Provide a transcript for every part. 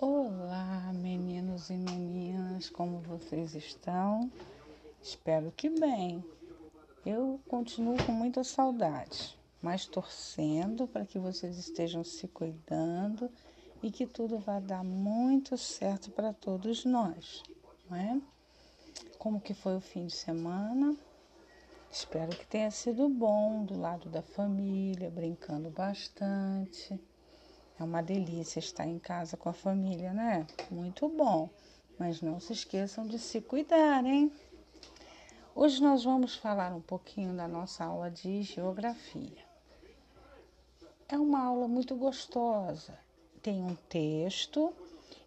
Olá, meninos e meninas, como vocês estão? Espero que bem. Eu continuo com muita saudade, mas torcendo para que vocês estejam se cuidando e que tudo vá dar muito certo para todos nós, não é? Como que foi o fim de semana? Espero que tenha sido bom do lado da família, brincando bastante é uma delícia estar em casa com a família, né? Muito bom. Mas não se esqueçam de se cuidar, hein? Hoje nós vamos falar um pouquinho da nossa aula de geografia. É uma aula muito gostosa. Tem um texto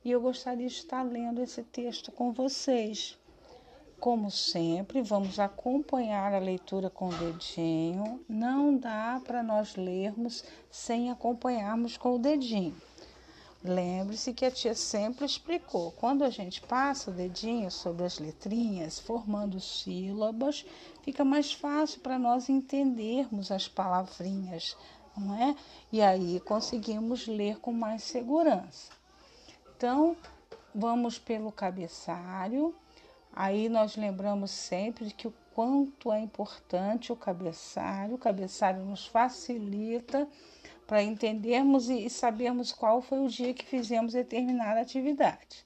e eu gostaria de estar lendo esse texto com vocês. Como sempre, vamos acompanhar a leitura com o dedinho. Não dá para nós lermos sem acompanharmos com o dedinho. Lembre-se que a tia sempre explicou: quando a gente passa o dedinho sobre as letrinhas, formando sílabas, fica mais fácil para nós entendermos as palavrinhas, não é? E aí conseguimos ler com mais segurança. Então, vamos pelo cabeçalho Aí nós lembramos sempre que o quanto é importante o cabeçalho, o cabeçalho nos facilita para entendermos e sabermos qual foi o dia que fizemos determinada atividade.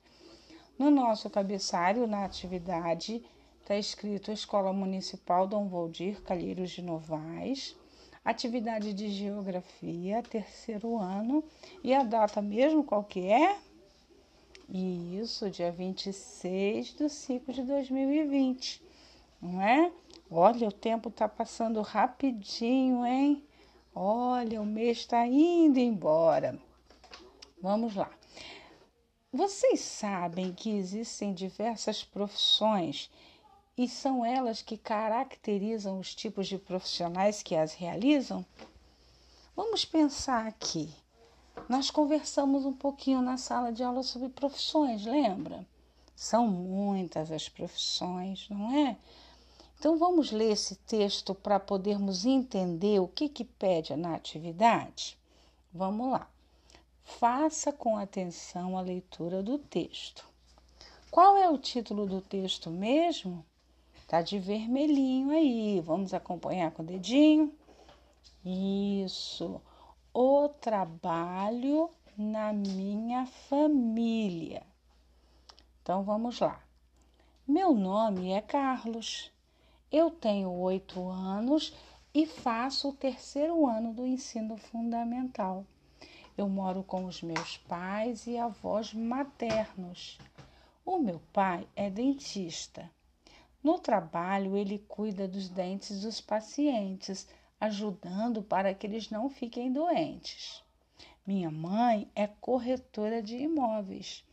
No nosso cabeçalho, na atividade, está escrito Escola Municipal Dom Valdir Calheiros de Novaes, atividade de Geografia, terceiro ano, e a data mesmo qual que é? Isso, dia 26 de 5 de 2020, não é? Olha, o tempo está passando rapidinho, hein? Olha, o mês está indo embora. Vamos lá. Vocês sabem que existem diversas profissões e são elas que caracterizam os tipos de profissionais que as realizam? Vamos pensar aqui. Nós conversamos um pouquinho na sala de aula sobre profissões, lembra? São muitas as profissões, não é? Então vamos ler esse texto para podermos entender o que, que pede na atividade? Vamos lá. Faça com atenção a leitura do texto. Qual é o título do texto mesmo? Tá de vermelhinho aí. Vamos acompanhar com o dedinho? Isso o trabalho na minha família. Então vamos lá. Meu nome é Carlos. Eu tenho oito anos e faço o terceiro ano do ensino fundamental. Eu moro com os meus pais e avós maternos. O meu pai é dentista. No trabalho, ele cuida dos dentes dos pacientes ajudando para que eles não fiquem doentes. Minha mãe é corretora de imóveis.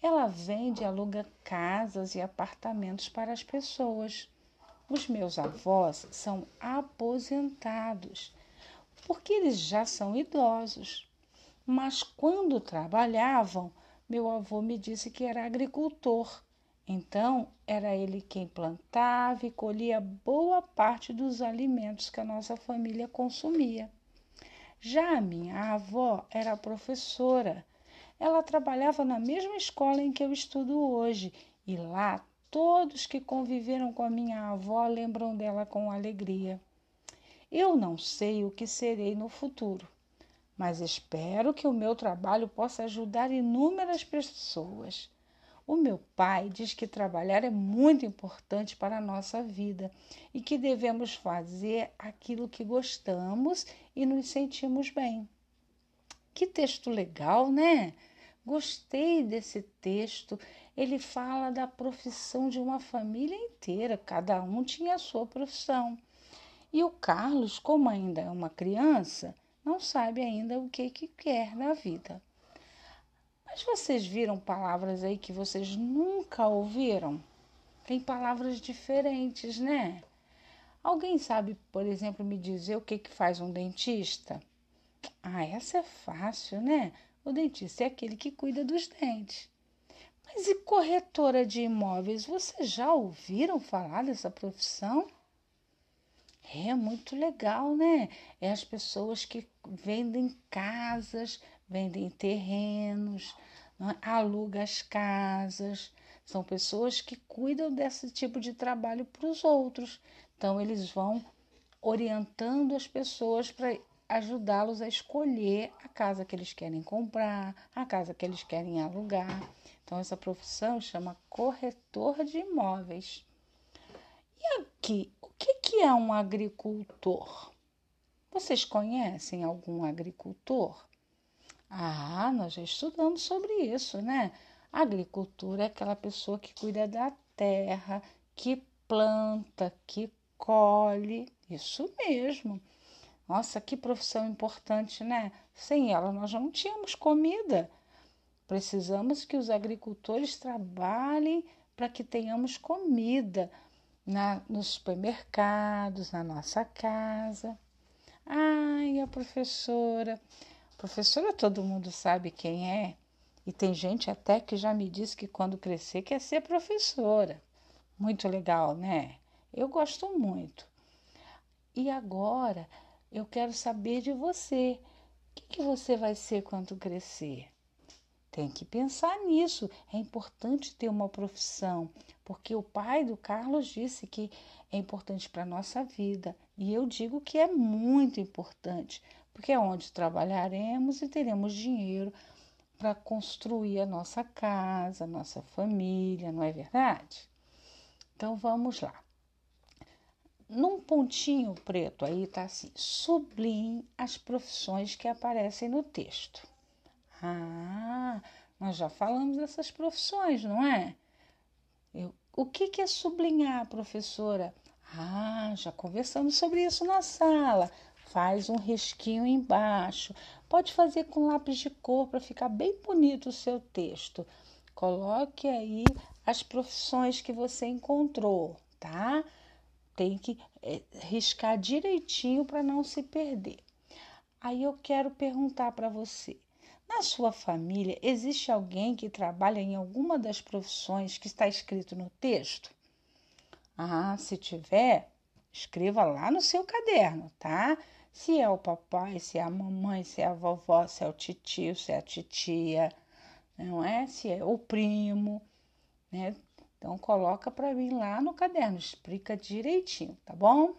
Ela vende e aluga casas e apartamentos para as pessoas. Os meus avós são aposentados, porque eles já são idosos. Mas quando trabalhavam, meu avô me disse que era agricultor então, era ele quem plantava e colhia boa parte dos alimentos que a nossa família consumia. Já a minha avó era professora. Ela trabalhava na mesma escola em que eu estudo hoje e lá todos que conviveram com a minha avó lembram dela com alegria. Eu não sei o que serei no futuro, mas espero que o meu trabalho possa ajudar inúmeras pessoas. O meu pai diz que trabalhar é muito importante para a nossa vida e que devemos fazer aquilo que gostamos e nos sentimos bem. Que texto legal, né? Gostei desse texto. Ele fala da profissão de uma família inteira, cada um tinha a sua profissão. E o Carlos, como ainda é uma criança, não sabe ainda o que, que quer na vida. Mas vocês viram palavras aí que vocês nunca ouviram? Tem palavras diferentes, né? Alguém sabe, por exemplo, me dizer o que, que faz um dentista? Ah, essa é fácil, né? O dentista é aquele que cuida dos dentes. Mas e corretora de imóveis? Vocês já ouviram falar dessa profissão? É muito legal, né? É as pessoas que vendem casas, vendem terrenos, é? aluga as casas. São pessoas que cuidam desse tipo de trabalho para os outros. Então, eles vão orientando as pessoas para ajudá-los a escolher a casa que eles querem comprar, a casa que eles querem alugar. Então, essa profissão chama corretor de imóveis. E aqui, o que, que é um agricultor? Vocês conhecem algum agricultor? Ah, nós já estudamos sobre isso, né? A agricultura é aquela pessoa que cuida da terra, que planta, que colhe. Isso mesmo. Nossa, que profissão importante, né? Sem ela nós não tínhamos comida. Precisamos que os agricultores trabalhem para que tenhamos comida na, nos supermercados, na nossa casa. Ai, a professora. Professora, todo mundo sabe quem é. E tem gente até que já me disse que quando crescer quer ser professora. Muito legal, né? Eu gosto muito. E agora eu quero saber de você. O que, que você vai ser quando crescer? Tem que pensar nisso. É importante ter uma profissão, porque o pai do Carlos disse que é importante para a nossa vida. E eu digo que é muito importante, porque é onde trabalharemos e teremos dinheiro para construir a nossa casa, a nossa família, não é verdade? Então vamos lá num pontinho preto aí tá assim: sublinhe as profissões que aparecem no texto. Ah, nós já falamos dessas profissões, não é? Eu, o que, que é sublinhar, professora? Ah, já conversamos sobre isso na sala. Faz um risquinho embaixo. Pode fazer com lápis de cor para ficar bem bonito o seu texto. Coloque aí as profissões que você encontrou, tá? tem que é, riscar direitinho para não se perder. Aí eu quero perguntar para você: na sua família existe alguém que trabalha em alguma das profissões que está escrito no texto? Ah, se tiver, escreva lá no seu caderno, tá? Se é o papai, se é a mamãe, se é a vovó, se é o tio, se é a titia, não é? Se é o primo, né? Então coloca para mim lá no caderno, explica direitinho, tá bom?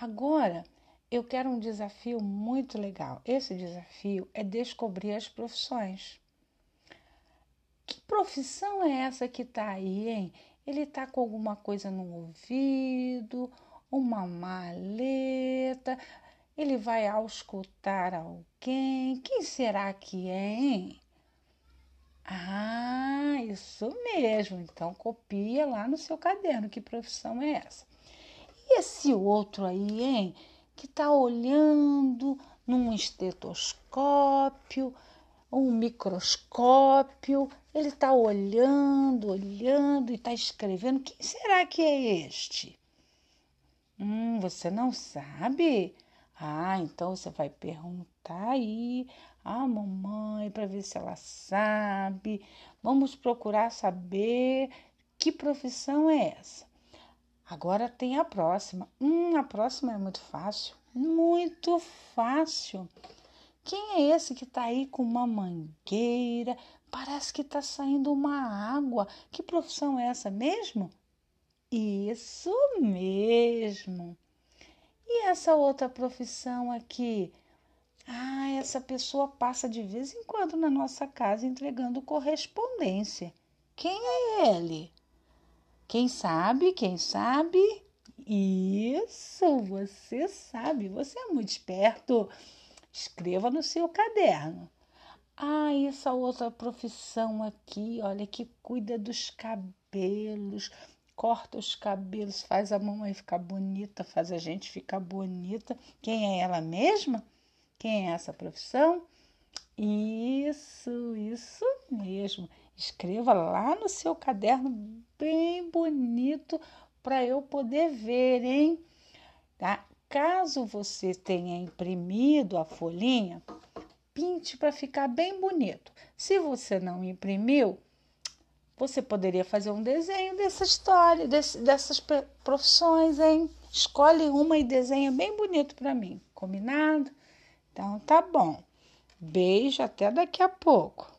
Agora eu quero um desafio muito legal. Esse desafio é descobrir as profissões. Que profissão é essa que tá aí, hein? Ele tá com alguma coisa no ouvido, uma maleta, ele vai auscultar alguém. Quem será que é, hein? Ah, isso mesmo. Então copia lá no seu caderno que profissão é essa. E esse outro aí, hein, que tá olhando num estetoscópio, um microscópio, ele tá olhando, olhando e tá escrevendo. Quem será que é este? Hum, você não sabe? Ah, então você vai perguntar aí à mamãe para ver se ela sabe. Vamos procurar saber que profissão é essa. Agora tem a próxima. Hum, a próxima é muito fácil. Muito fácil. Quem é esse que está aí com uma mangueira? Parece que está saindo uma água. Que profissão é essa mesmo? Isso mesmo. E essa outra profissão aqui? Ah, essa pessoa passa de vez em quando na nossa casa entregando correspondência. Quem é ele? Quem sabe? Quem sabe? Isso, você sabe, você é muito esperto. Escreva no seu caderno. Ah, essa outra profissão aqui, olha, que cuida dos cabelos, corta os cabelos, faz a mamãe ficar bonita, faz a gente ficar bonita. Quem é ela mesma? Quem é essa profissão? Isso, isso mesmo. Escreva lá no seu caderno bem bonito para eu poder ver, hein? Tá? Caso você tenha imprimido a folhinha, pinte para ficar bem bonito. Se você não imprimiu, você poderia fazer um desenho dessa história, desse, dessas profissões, hein? Escolhe uma e desenha bem bonito para mim, combinado? Então tá bom. Beijo, até daqui a pouco.